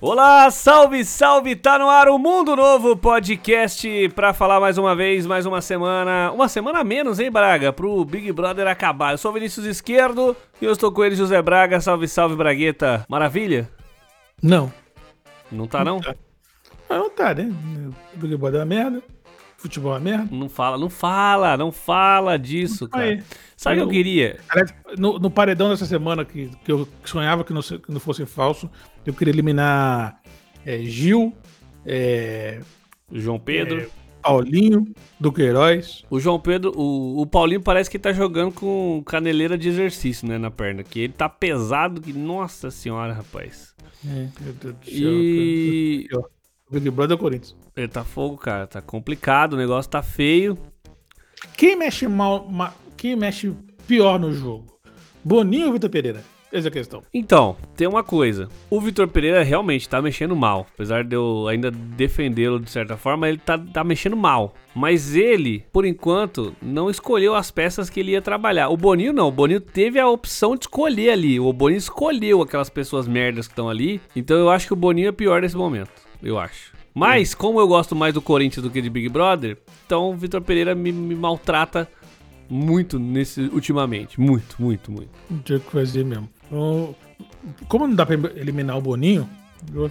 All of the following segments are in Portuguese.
Olá, salve, salve! Tá no ar o Mundo Novo Podcast pra falar mais uma vez, mais uma semana. Uma semana a menos, hein, Braga? Pro Big Brother acabar. Eu sou o Vinícius Esquerdo e eu estou com ele, José Braga. Salve, salve, Bragueta. Maravilha? Não. Não tá, não? Ah, não tá, né? O Big Brother é uma merda. Futebol é merda. Não fala, não fala, não fala disso, cara. Aí. Sabe o que eu queria? No, no paredão dessa semana, que, que eu sonhava que não, que não fosse falso, eu queria eliminar é, Gil, é, João Pedro. É. Paulinho, Duqueiroz. O João Pedro, o, o Paulinho parece que tá jogando com caneleira de exercício, né, na perna. Que ele tá pesado que. Nossa senhora, rapaz. É, meu Deus do céu. E. O Big Brother é o Corinthians. Ele tá fogo, cara. Tá complicado, o negócio tá feio. Quem mexe mal, ma- quem mexe pior no jogo? Boninho ou Vitor Pereira? Essa é a questão. Então, tem uma coisa. O Vitor Pereira realmente tá mexendo mal. Apesar de eu ainda defendê-lo de certa forma, ele tá, tá mexendo mal. Mas ele, por enquanto, não escolheu as peças que ele ia trabalhar. O Boninho não. O Boninho teve a opção de escolher ali. O Boninho escolheu aquelas pessoas merdas que estão ali. Então eu acho que o Boninho é pior nesse momento. Eu acho. Mas, como eu gosto mais do Corinthians do que de Big Brother, então o Vitor Pereira me, me maltrata muito nesse ultimamente. Muito, muito, muito. Não tinha o que fazer mesmo. Então, como não dá pra eliminar o Boninho, eu-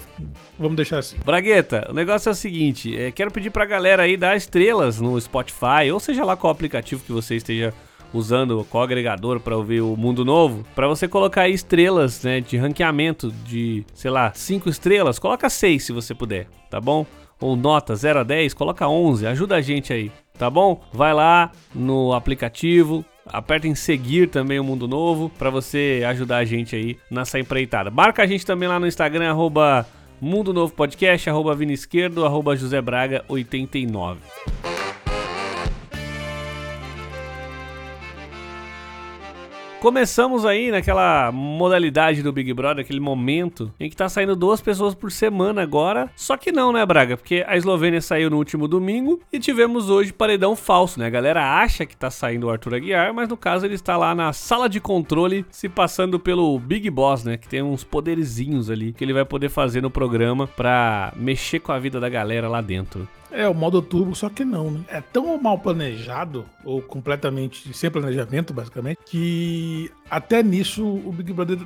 vamos deixar assim. Bragueta, o negócio é o seguinte, é, quero pedir pra galera aí dar estrelas no Spotify, ou seja lá qual aplicativo que você esteja usando, qual agregador pra ouvir o Mundo Novo, pra você colocar estrelas, né, de ranqueamento de, sei lá, 5 estrelas, coloca 6 se você puder, tá bom? Ou nota 0 a 10, coloca 11, ajuda a gente aí, tá bom? Vai lá no aplicativo, Aperta em seguir também o Mundo Novo pra você ajudar a gente aí nessa empreitada. Marca a gente também lá no Instagram, arroba Mundo Novo Podcast, arroba Vini Esquerdo, arroba José Braga 89. Começamos aí naquela modalidade do Big Brother, aquele momento em que tá saindo duas pessoas por semana agora. Só que não, né, Braga? Porque a Eslovênia saiu no último domingo e tivemos hoje paredão falso, né? A galera acha que tá saindo o Arthur Aguiar, mas no caso ele está lá na sala de controle se passando pelo Big Boss, né? Que tem uns poderizinhos ali que ele vai poder fazer no programa pra mexer com a vida da galera lá dentro. É, o modo turbo, só que não, né? É tão mal planejado, ou completamente sem planejamento, basicamente, que até nisso o Big Brother,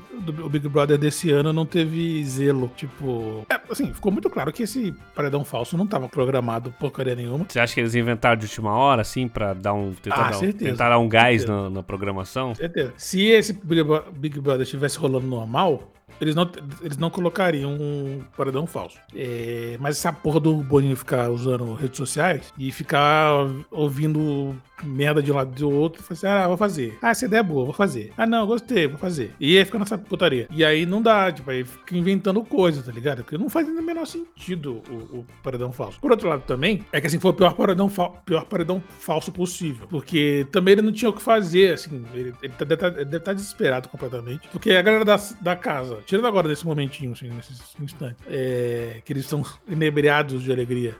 o Big Brother desse ano não teve zelo. Tipo, é, assim, ficou muito claro que esse paredão falso não tava programado porcaria nenhuma. Você acha que eles inventaram de última hora, assim, pra dar um. tentar, Ah, dar, um- tentar dar um gás na, na programação? Certeza. Se esse Big Brother estivesse rolando normal, eles não, eles não colocariam um paredão falso. É, mas essa porra do Boninho ficar usando redes sociais e ficar ouvindo merda de um lado e do outro, falar assim, ah, vou fazer. Ah, essa ideia é boa, vou fazer. Ah, não, gostei, vou fazer. E aí fica nessa putaria. E aí não dá, tipo, aí fica inventando coisa, tá ligado? Porque não faz o menor sentido o, o paredão falso. Por outro lado também, é que assim, foi o pior paredão, pior paredão falso possível. Porque também ele não tinha o que fazer, assim, ele, ele tá- deve estar deve tá desesperado completamente. Porque a galera da, da casa, tirando agora desse momentinho, assim, nesse instante, é, que eles estão inebriados de alegria,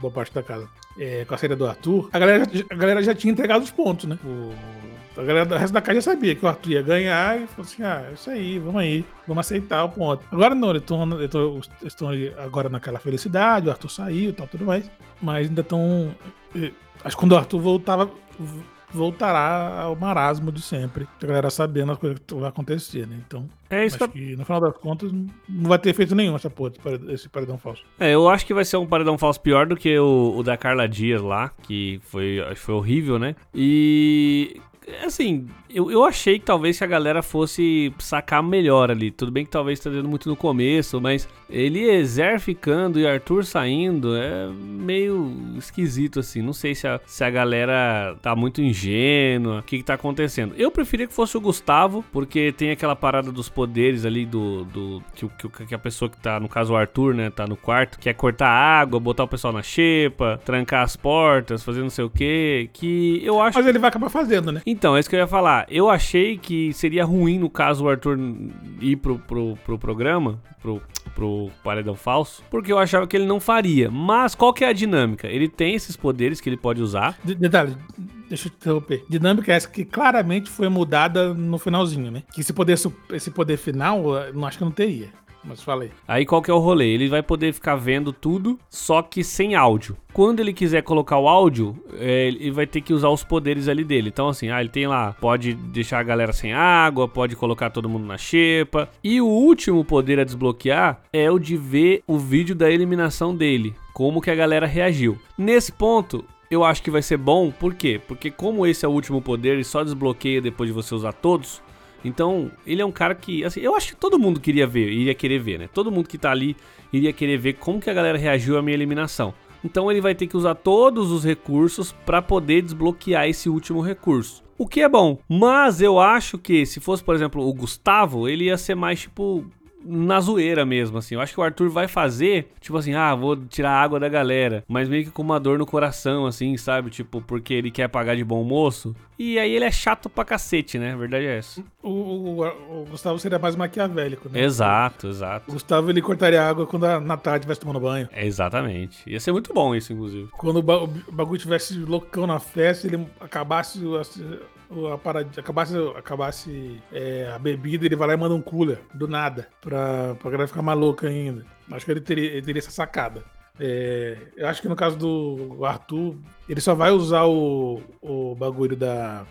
boa parte da casa, é, com a saída do Arthur, a galera, a galera já tinha entregado os pontos, né? O, a galera do resto da casa já sabia que o Arthur ia ganhar e falou assim: ah, é isso aí, vamos aí, vamos aceitar o ponto. Agora não, eles estão eles tão- eles estão agora naquela felicidade, o Arthur saiu e tal, tudo mais, mas ainda estão. Acho que quando o Arthur voltava, voltará ao marasmo de sempre. A galera sabendo as coisas que vai acontecer, né? Então, É isso que acho eu, que no final das contas não vai ter efeito nenhum essa porra, esse paredão- esse paredão falso. é, eu acho que vai ser um paredão falso pior do que o, o da Carla Dias lá, que foi, acho que foi horrível, né? E. Assim, eu, eu achei que talvez se a galera fosse sacar melhor ali. Tudo bem que talvez esteja dando muito no começo, mas Eliezer ficando e Arthur saindo é meio esquisito assim. Não sei se a, se a galera tá muito ingênua, o que, que tá acontecendo. Eu preferia que fosse o Gustavo, porque tem aquela parada dos poderes ali do. do que, que, que a pessoa que tá, no caso o Arthur, né, tá no quarto, quer cortar água, botar o pessoal na xepa, trancar as portas, fazer não sei o que. Que eu acho. Mas ele vai acabar fazendo, né? Então, é isso que eu ia falar. Eu achei que seria ruim, no caso, o Arthur ir pro, pro, pro programa, pro, pro Paredão Falso, porque eu achava que ele não faria. Mas qual que é a dinâmica? Ele tem esses poderes que ele pode usar. De- Detalhe, deixa eu te interromper. Dinâmica essa que claramente foi mudada no finalzinho, né? Que esse poder, esse poder final, não acho que não teria. Mas falei. Aí qual que é o rolê? Ele vai poder ficar vendo tudo, só que sem áudio. Quando ele quiser colocar o áudio, é, ele vai ter que usar os poderes ali dele. Então, assim, ah, ele tem lá, pode deixar a galera sem água, pode colocar todo mundo na xepa. E o último poder a desbloquear é o de ver o vídeo da eliminação dele. Como que a galera reagiu. Nesse ponto, eu acho que vai ser bom, por quê? Porque como esse é o último poder e só desbloqueia depois de você usar todos, então ele é um cara que, assim, eu acho que todo mundo queria ver, iria querer ver, né? Todo mundo que tá ali iria querer ver como que a galera reagiu à minha eliminação. Então ele vai ter que usar todos os recursos para poder desbloquear esse último recurso. O que é bom, mas eu acho que se fosse, por exemplo, o Gustavo, ele ia ser mais tipo na zoeira mesmo, assim. Eu acho que o Arthur vai fazer, tipo assim, ah, vou tirar a água da galera, mas meio que com uma dor no coração, assim, sabe? Tipo, porque ele quer pagar de bom moço. E aí ele é chato pra cacete, né? A verdade é essa. O, o, o Gustavo seria mais maquiavélico, né? Exato, exato. O Gustavo ele cortaria a água quando a Natália estivesse tomando banho. É, exatamente. Ia ser muito bom isso, inclusive. Quando o, ba o bagulho tivesse loucão na festa, ele acabasse a parada, acabasse, acabasse é, a bebida, ele vai lá e manda um cooler do nada pra, pra galera ficar maluca ainda. Acho que ele teria, ele teria essa sacada. É, eu acho que no caso do Arthur, ele só vai usar o, o bagulho da.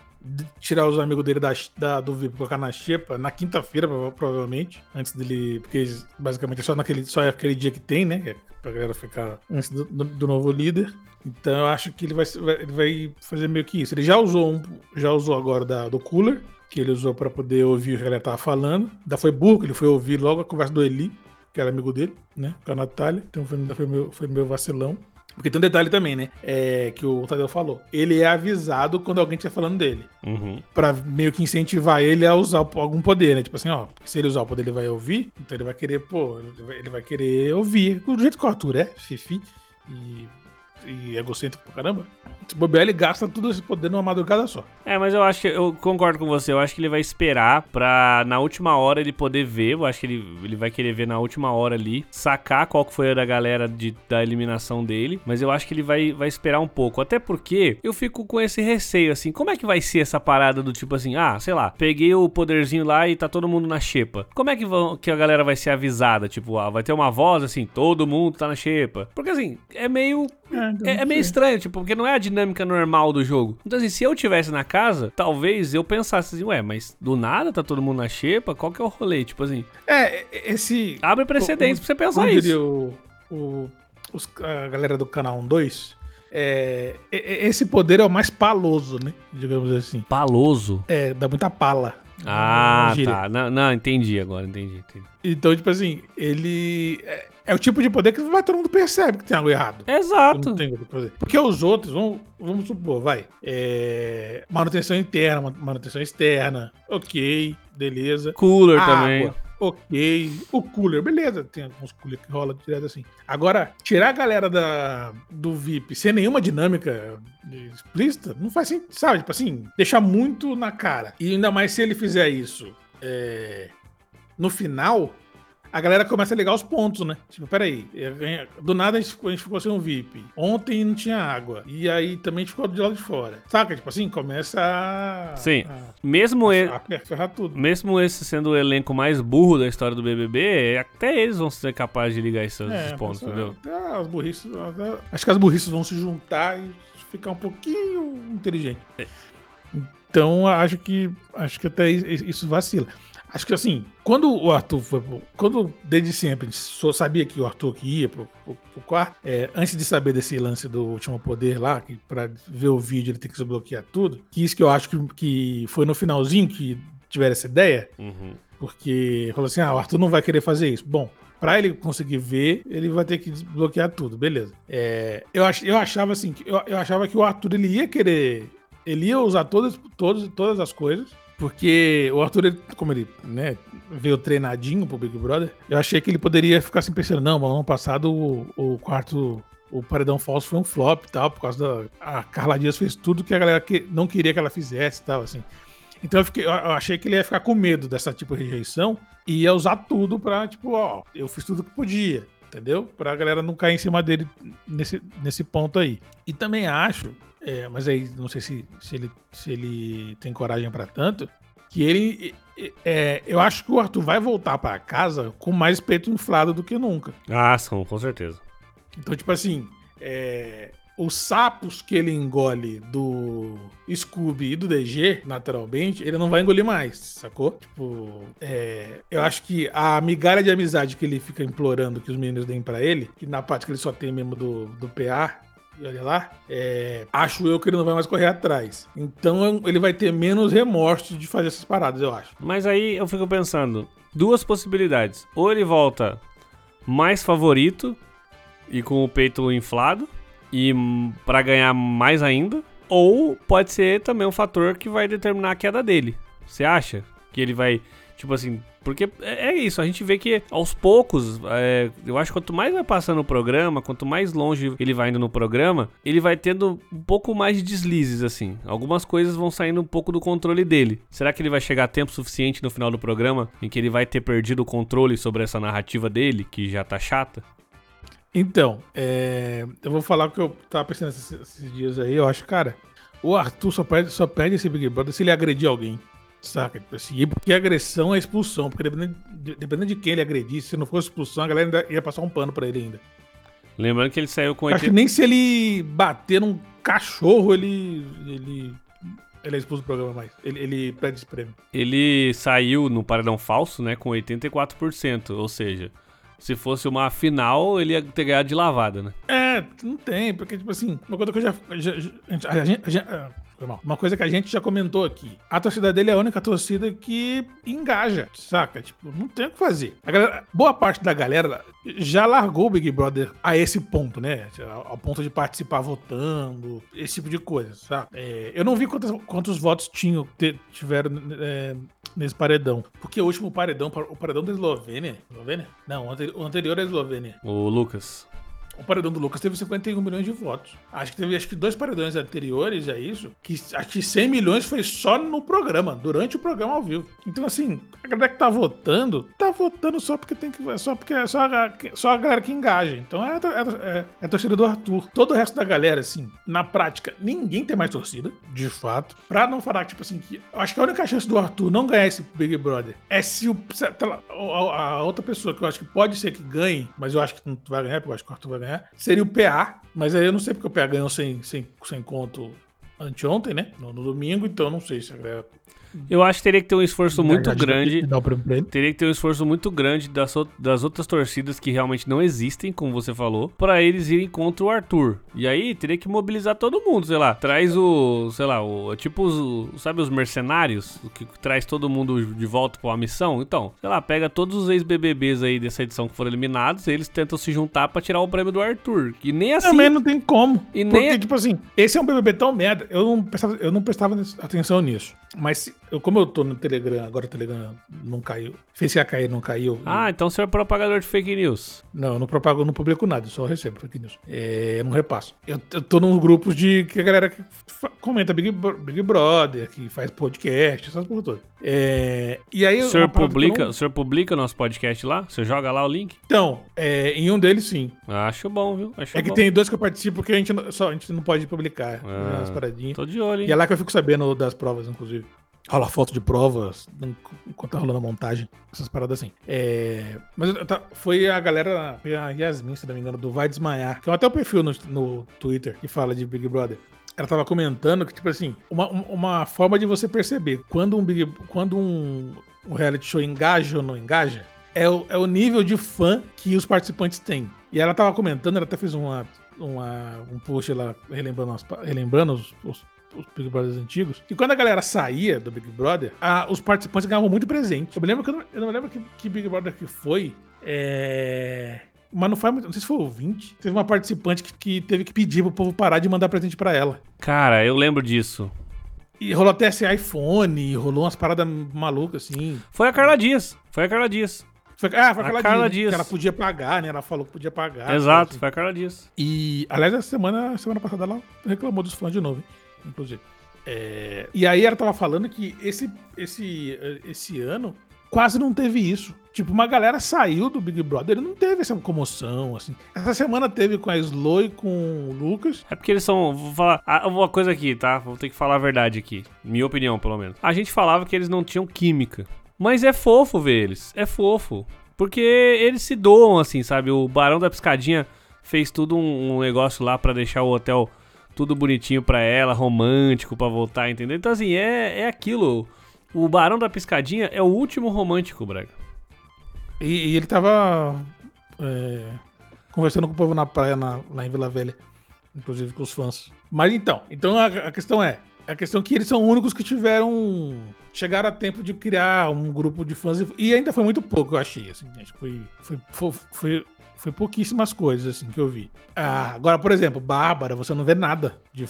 Tirar os amigos dele da, da do VIP colocar na xepa na quinta-feira, provavelmente. Antes dele. Porque basicamente é só, naquele, só é aquele dia que tem, né? Pra galera ficar antes do, do novo líder. Então eu acho que ele vai, ele vai fazer meio que isso. Ele já usou um, já usou agora da, do cooler, que ele usou para poder ouvir o que a galera tava falando. Ainda foi burro, ele foi ouvir logo a conversa do Eli, que era amigo dele, né? Com a Natália. Então foi, foi, meu, foi meu vacilão. Porque tem um detalhe também, né? É, que o Tadeu falou. Ele é avisado quando alguém estiver falando dele. Uhum. Pra meio que incentivar ele a usar algum poder, né? Tipo assim, ó, se ele usar o poder, ele vai ouvir. Então ele vai querer, pô, ele vai, ele vai querer ouvir. Do jeito que o Arthur é, Fifi. E e egocêntrico pra caramba, se bobear, ele gasta tudo esse poder numa madrugada só. É, mas eu acho que eu concordo com você. Eu acho que ele vai esperar pra na última hora ele poder ver. Eu acho que ele, ele vai querer ver na última hora ali, sacar qual que foi a da galera de, da eliminação dele. Mas eu acho que ele vai, vai esperar um pouco. Até porque eu fico com esse receio, assim. Como é que vai ser essa parada do tipo assim, ah, sei lá, peguei o poderzinho lá e tá todo mundo na xepa. Como é que, vão, que a galera vai ser avisada? Tipo, ah, vai ter uma voz assim, todo mundo tá na xepa. Porque assim, é meio é, é, é, meio estranho, tipo, porque não é a dinâmica normal do jogo. Então, assim, se eu tivesse na casa, talvez eu pensasse assim, ué, mas do nada tá todo mundo na xepa, qual que é o rolê? Tipo assim. É, esse. Abre precedentes pra você pensar isso. O, o, os, a galera do canal 2. É, esse poder é o mais paloso, né? Digamos assim. Paloso? É, dá muita pala. Ah, tá. Não, não, entendi agora, entendi, entendi. Então, tipo assim, ele. É, o tipo de poder que vai, todo mundo percebe que tem algo errado. Exato. Porque os outros, vamos, vamos supor, vai. É, manutenção interna, manutenção externa. Ok, beleza. Cooler Água, também. Ok. O cooler, beleza. Tem alguns cooler que rola direto assim. Agora, tirar a galera da, do VIP sem nenhuma dinâmica explícita, não faz sentido, sabe? Tipo assim, deixar muito na cara. E ainda mais se ele fizer isso. É, no final, a galera começa a ligar os pontos, né? Tipo, peraí, do nada a gente, ficou, sem um VIP. Ontem não tinha água. E aí também a gente ficou do lado de fora. Saca? Tipo assim, começa a. Sim. A, mesmo a, ele. A ferrar tudo. Mesmo esse sendo o elenco mais burro da história do BBB, até eles vão ser capazes de ligar esses, é, pontos, entendeu? Até as burrices. Até, acho que as burrices vão se juntar e ficar um pouquinho inteligente. É. Então, acho que acho que até isso vacila. Acho que assim, quando o Arthur foi. Quando desde sempre a gente só sabia que o Arthur que ia pro, pro, pro quarto, é, antes de saber desse lance do último poder lá, que pra ver o vídeo ele tem que desbloquear tudo, que isso que eu acho que, que foi no finalzinho que tiveram essa ideia, uhum. porque falou assim: ah, o Arthur não vai querer fazer isso. Bom, para ele conseguir ver, ele vai ter que desbloquear tudo, beleza. É, eu, ach, eu achava assim, eu, eu achava que o Arthur ele ia querer. Ele ia usar todas, todas, todas as coisas porque o Arthur, ele, como ele né, veio treinadinho pro Big Brother, eu achei que ele poderia ficar assim pensando, não, ano passado o, o quarto o Paredão Falso foi um flop e tal, por causa da. A Carla Dias fez tudo que a galera que não queria que ela fizesse e tal, assim. Então eu, fiquei, eu achei que ele ia ficar com medo dessa tipo de rejeição e ia usar tudo pra, tipo, ó, eu fiz tudo que podia, entendeu? Pra galera não cair em cima dele nesse, nesse ponto aí. E também acho é, mas aí não sei se, se, ele, se ele tem coragem para tanto. que ele. É, eu acho que o Arthur vai voltar pra casa com mais peito inflado do que nunca. Ah, são, com certeza. Então, tipo assim, é, os sapos que ele engole do Scooby e do DG, naturalmente, ele não vai engolir mais, sacou? Tipo, é, eu acho que a migalha de amizade que ele fica implorando que os meninos deem para ele, que na parte que ele só tem mesmo do, do PA, e olha lá, é, acho eu que ele não vai mais correr atrás. Então ele vai ter menos remorso de fazer essas paradas, eu acho. Mas aí eu fico pensando, duas possibilidades. Ou ele volta mais favorito e com o peito inflado, e para ganhar mais ainda, ou pode ser também um fator que vai determinar a queda dele. Você acha que ele vai, tipo assim, porque é, é isso, a gente vê que aos poucos, é, eu acho que quanto mais vai passando o programa, quanto mais longe ele vai indo no programa, ele vai tendo um pouco mais de deslizes, assim. Algumas coisas vão saindo um pouco do controle dele. Será que ele vai chegar tempo suficiente no final do programa em que ele vai ter perdido o controle sobre essa narrativa dele, que já tá chata? Então, é, eu vou falar o que eu tava pensando esses, esses, dias aí. Eu acho, cara, o Arthur só perde, só perde esse Big Brother se ele agredir alguém. Saca? Assim, porque agressão é expulsão. Porque dependendo de, dependendo de quem ele agredisse, se não fosse expulsão, a galera ainda ia passar um pano pra ele ainda. Lembrando que ele saiu com. 80... Acho que nem se ele bater num cachorro, ele. ele... Ele é expulso do programa mais. Ele, ele pede esse prêmio. Ele saiu no paredão falso, né? Com 84%. Ou seja, se fosse uma final, ele ia ter ganhado de lavada, né? É, não tem, porque, tipo assim, uma coisa que eu já. já, já a gente, a gente, uma coisa que a gente já comentou aqui. A torcida dele é a única torcida que engaja, saca? Tipo, não tem o que fazer. Galera, boa parte da galera já largou o Big Brother a esse ponto, né? Ao ponto de participar votando, esse tipo de coisa, sabe? É, eu não vi quantos, quantos votos tinham, tiveram é, nesse paredão. Porque o último paredão, o paredão da Eslovênia. Eslovênia? Não, o anterior é a Eslovênia. O Lucas. O paredão do Lucas teve 51 milhões de votos. Acho que teve acho que dois paredões anteriores a isso, que acho que 100 milhões foi só no programa, durante o programa ao vivo. Então, assim, a galera que tá votando, tá votando só porque tem que. Só porque é só a, só a galera que engaja. Então é, é, é, é torcida do Arthur. Todo o resto da galera, assim, na prática, ninguém tem mais torcida, de fato. Pra não falar, tipo assim, que. Acho que a única chance do Arthur não ganhar esse Big Brother é se o. A, a outra pessoa que eu acho que pode ser que ganhe, mas eu acho que não vai ganhar, porque eu acho que o Arthur vai ganhar, seria o PA, mas aí eu não sei porque o PA ganhou sem, sem, sem conto anteontem, né? No, no domingo, então não sei se a galera eu acho que teria que ter um esforço muito grande. Teria que ter um esforço muito grande das, das outras torcidas que realmente não existem, como você falou, para eles irem contra o Arthur. E aí teria que mobilizar todo mundo, sei lá. Traz o, sei lá, o tipo os, sabe os mercenários que traz todo mundo de volta para uma missão. Então, sei lá, pega todos os ex-BBBs aí dessa edição que foram eliminados, eles tentam se juntar para tirar o prêmio do Arthur. E nem assim. Também não tem como. E porque, nem tipo assim, esse é um BBB tão merda. Eu não prestava, eu não prestava atenção nisso. Mas eu, como eu tô no Telegram, agora o Telegram não caiu. Fez ia cair, não caiu. Ah, então você é propagador de fake news. Não, eu não propago, não publico nada, só recebo fake news. É, eu não repasso. Eu, eu tô nos grupos de que a galera que comenta Big, Big Brother, que faz podcast, essas porra todas. É, e aí. O senhor, publica, não... o senhor publica nosso podcast lá? Você joga lá o link? Então, é, em um deles sim. Acho bom, viu? Acho é que tem dois que eu participo que a gente, só, a gente não pode publicar. Ah, umas paradinhas. Tô de olho, hein? E é lá que eu fico sabendo das provas, inclusive rola foto de provas enquanto tá rolando a montagem, essas paradas assim. É, mas tá, foi a galera, a Yasmin, se não me engano, do Vai Desmaiar, que é até o perfil no, no Twitter que fala de Big Brother. Ela tava comentando que, tipo assim, uma, uma forma de você perceber quando um Big, quando um, um reality show engaja ou não engaja é o, é o nível de fã que os participantes têm. E ela tava comentando, ela até fez uma, uma, um post lá relembrando, relembrando os, os os Big Brothers antigos, que quando a galera saía do Big Brother, a, os participantes ganhavam muito presente. Eu me lembro que eu não, eu não me lembro que, que Big Brother que foi. É... Mas não foi muito. Não sei se foi o 20. Teve uma participante que, que teve que pedir pro povo parar de mandar presente para ela. Cara, eu lembro disso. E rolou até esse iPhone, rolou umas paradas malucas, assim. Foi a Carla Dias. Foi a Carla Dias. Foi, ah, foi a, a Carla, Dias. Que ela podia pagar, né? Ela falou que podia pagar. Exato, assim. foi a Carla Dias. E, aliás, essa semana, semana passada ela reclamou dos fãs de novo. Hein? Inclusive. É, e aí ela tava falando que esse, esse, esse ano quase não teve isso. Tipo, uma galera saiu do Big Brother, ele não teve essa comoção, assim. Essa semana teve com a Slow e com o Lucas. É porque eles são. Vou falar ah, uma coisa aqui, tá? Vou ter que falar a verdade aqui. Minha opinião, pelo menos. A gente falava que eles não tinham química. Mas é fofo ver eles. É fofo. Porque eles se doam, assim, sabe? O Barão da Piscadinha fez tudo um, um negócio lá para deixar o hotel tudo bonitinho pra ela, romântico pra voltar, entendeu? Então, assim, é, é aquilo. O Barão da Piscadinha é o último romântico, Braga. E, e ele tava é, conversando com o povo na praia na, lá em Vila Velha, inclusive com os fãs. Mas então, então a, a questão é, a questão é que eles são únicos que tiveram chegaram a tempo de criar um grupo de fãs e ainda foi muito pouco, eu achei. Assim, acho que foi, foi, foi, foi, foi pouquíssimas coisas assim que eu vi. Ah, agora, por exemplo, Bárbara, você não vê nada de,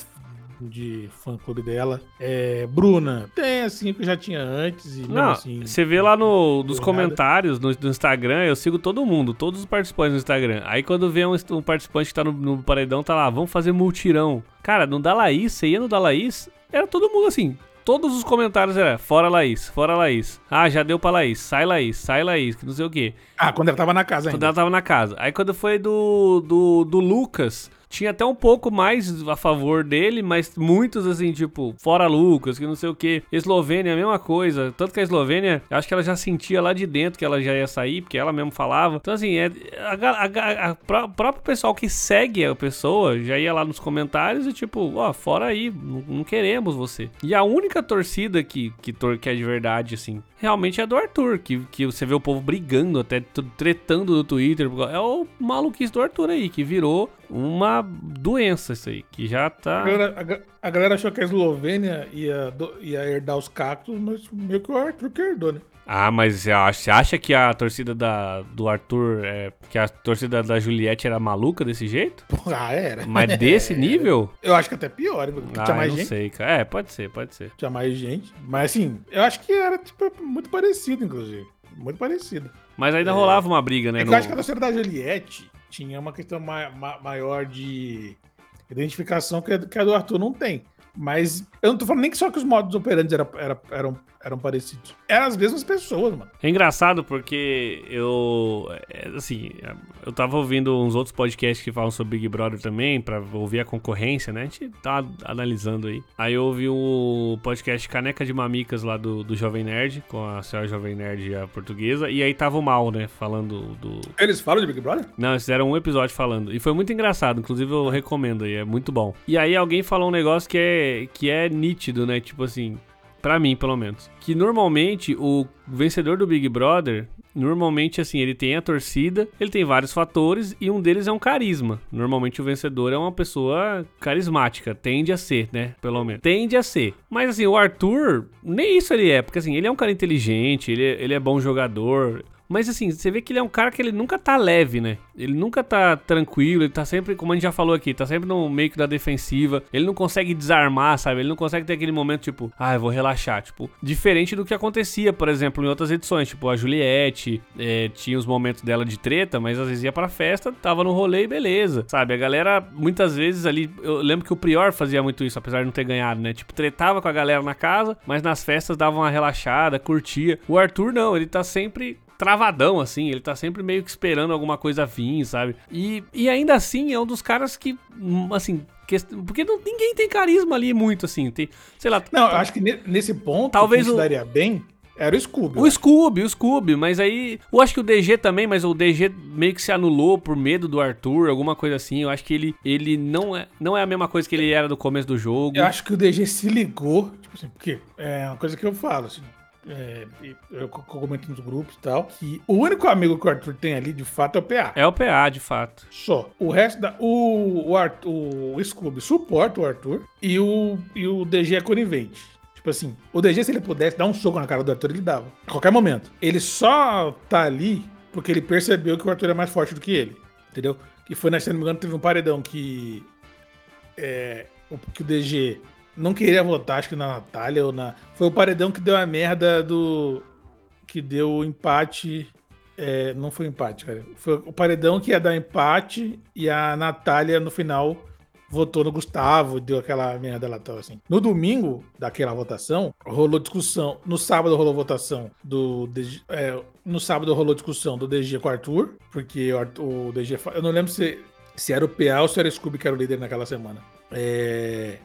de fã clube dela. É, Bruna, tem assim, que já tinha antes. E não, assim, você vê lá no, nos comentários no, no, Instagram, eu sigo todo mundo, todos os participantes no Instagram. Aí quando vê um, um participante que tá no, no, paredão, tá lá, vamos fazer multirão. Cara, no da Laís, você ia no da Laís, era todo mundo assim. Todos os comentários era fora Laís, fora Laís. Ah, já deu pra Laís, sai Laís, sai Laís, que não sei o quê. Ah, quando ela tava na casa ainda. Quando ela tava na casa. Aí quando foi do, do, do Lucas, tinha até um pouco mais a favor dele, mas muitos assim, tipo, fora Lucas, que não sei o que. Eslovênia, a mesma coisa. Tanto que a Eslovênia, acho que ela já sentia lá de dentro que ela já ia sair, porque ela mesmo falava. Então, assim, é, a próprio pessoal que segue a pessoa já ia lá nos comentários e, tipo, ó, fora aí, não, não queremos você. E a única torcida que, que, que é de verdade, assim, realmente é do Arthur, que, que você vê o povo brigando, até tretando no Twitter. É o maluquice do Arthur aí, que virou uma doença isso aí, que já tá. A galera, a, a galera achou que a Eslovênia ia, ia herdar os cactos, mas meio que o Arthur que herdou, né? Ah, mas você acha que a torcida da, do Arthur, é, que a torcida da Juliette era maluca desse jeito? Ah, era. Mas desse nível? Eu acho que até pior, porque ah, tinha mais não gente. sei, cara. É, pode ser, pode ser. Tinha mais gente. Mas assim, eu acho que era tipo, muito parecido, inclusive. Muito parecido. Mas ainda é... rolava uma briga, né? É no... eu acho que a torcida da Juliette tinha uma questão ma ma maior de identificação que a, que a do Arthur não tem. Mas eu não tô falando nem que só que os modos operantes era, era, eram eram parecidos. Eram as mesmas pessoas, mano. É engraçado porque eu. É, assim, eu tava ouvindo uns outros podcasts que falam sobre Big Brother também, pra ouvir a concorrência, né? A gente tá analisando aí. Aí eu ouvi o podcast Caneca de Mamicas lá do, do Jovem Nerd, com a senhora Jovem Nerd e a portuguesa. E aí tava o mal, né? Falando do. Eles falam de Big Brother? Não, eles fizeram um episódio falando. E foi muito engraçado, inclusive eu recomendo aí, é muito bom. E aí alguém falou um negócio que é, que é nítido, né? Tipo assim, Pra mim, pelo menos. Que normalmente o vencedor do Big Brother, normalmente assim, ele tem a torcida, ele tem vários fatores e um deles é um carisma. Normalmente o vencedor é uma pessoa carismática, tende a ser, né? Pelo menos. Tende a ser. Mas assim, o Arthur, nem isso ele é, porque assim, ele é um cara inteligente, ele é, ele é bom jogador. Mas assim, você vê que ele é um cara que ele nunca tá leve, né? Ele nunca tá tranquilo, ele tá sempre, como a gente já falou aqui, tá sempre no meio da defensiva. Ele não consegue desarmar, sabe? Ele não consegue ter aquele momento tipo, ah, eu vou relaxar. Tipo, diferente do que acontecia, por exemplo, em outras edições. Tipo, a Juliette é, tinha os momentos dela de treta, mas às vezes ia pra festa, tava no rolê e beleza, sabe? A galera, muitas vezes ali, eu lembro que o Prior fazia muito isso, apesar de não ter ganhado, né? Tipo, tretava com a galera na casa, mas nas festas dava uma relaxada, curtia. O Arthur não, ele tá sempre travadão, assim. Ele tá sempre meio que esperando alguma coisa vir, sabe? E, e ainda assim é um dos caras que, hum, assim, porque não, ninguém tem carisma ali muito, assim. Tem, sei lá. Não, eu acho que nesse ponto, talvez o... daria bem era o Scooby. O Scooby, o Scooby, mas aí. Eu acho que o DG também, mas o DG meio que se anulou por medo do Arthur, alguma coisa assim. Eu acho que ele, ele não, é, não é a mesma coisa que ele era no começo do jogo. Eu acho que o DG se ligou, tipo assim, porque é uma coisa que eu falo, assim é, eu comento nos grupos e tal, que o único amigo que o Arthur tem ali, de fato, é o PA. É o PA, de fato. Só. O resto da. O, o, Arthur, o Scooby suporta o Arthur e o, e o DG é conivente. Tipo assim, o DG, se ele pudesse dar um soco na cara do Arthur, ele dava. A qualquer momento. Ele só tá ali porque ele percebeu que o Arthur é mais forte do que ele. Entendeu? Que foi, se não me engano, teve um paredão que. É, que o DG não queria votar, acho que na Natália ou na. Foi o paredão que deu a merda do. Que deu o empate. É, não foi empate, cara. Foi o paredão que ia dar empate e a Natália no final votou no Gustavo, deu aquela merda lá tal, assim. No domingo daquela votação, rolou discussão. No sábado rolou votação do. É, no sábado rolou discussão do DG com o Arthur, porque o, Arthur, o DG. Eu não lembro se, se era o PA ou se era o Scooby que era o líder naquela semana. É.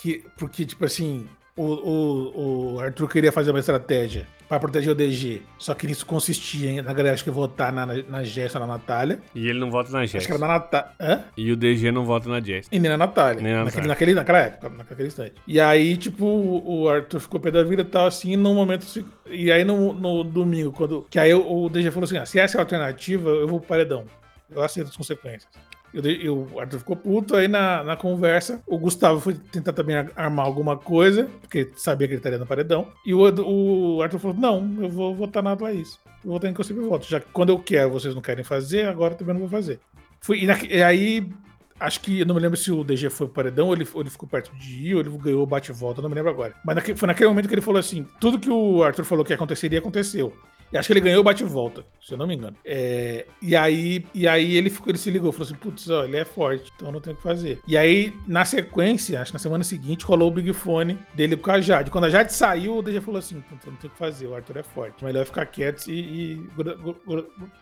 Que, porque, tipo assim, o, o, o Arthur queria fazer uma estratégia para proteger o DG. Só que isso consistia na galera acho que votar na, na Jess ou na Natália. E ele não vota na Jess. Acho que era na Natália. E o DG não vota na Jess. E nem na Natália. Nem na naquele, naquele, naquela época, naquele instante. E aí, tipo, o Arthur ficou pé da vida e tal, assim, no momento. E aí, no, no domingo, quando. Que aí o, o DG falou assim: ah, se essa é a alternativa, eu vou pro paredão. Eu aceito as consequências. E o Arthur ficou puto, aí na, na conversa, o Gustavo foi tentar também armar alguma coisa, porque sabia que ele estaria no paredão. E o, o Arthur falou: Não, eu vou votar na Thaís. Eu vou em que eu sempre voto. Já que quando eu quero, vocês não querem fazer, agora também não vou fazer. Fui, e, na, e aí Acho que eu não me lembro se o DG foi pro paredão ou ele, ou ele ficou perto de ir, ou ele ganhou o bate-volta, não me lembro agora. Mas naque, foi naquele momento que ele falou assim: tudo que o Arthur falou que aconteceria, aconteceu. Acho que ele ganhou o bate-volta, se eu não me engano. É, e, aí, e aí ele, ficou, ele se ligou, falou assim: putz, ele é forte, então não tem o que fazer. E aí, na sequência, acho que na semana seguinte, rolou o Big Fone dele com a Jade. Quando a Jade saiu, o DJ falou assim: putz, não tem o que fazer, o Arthur é forte. Melhor ficar quieto e, e,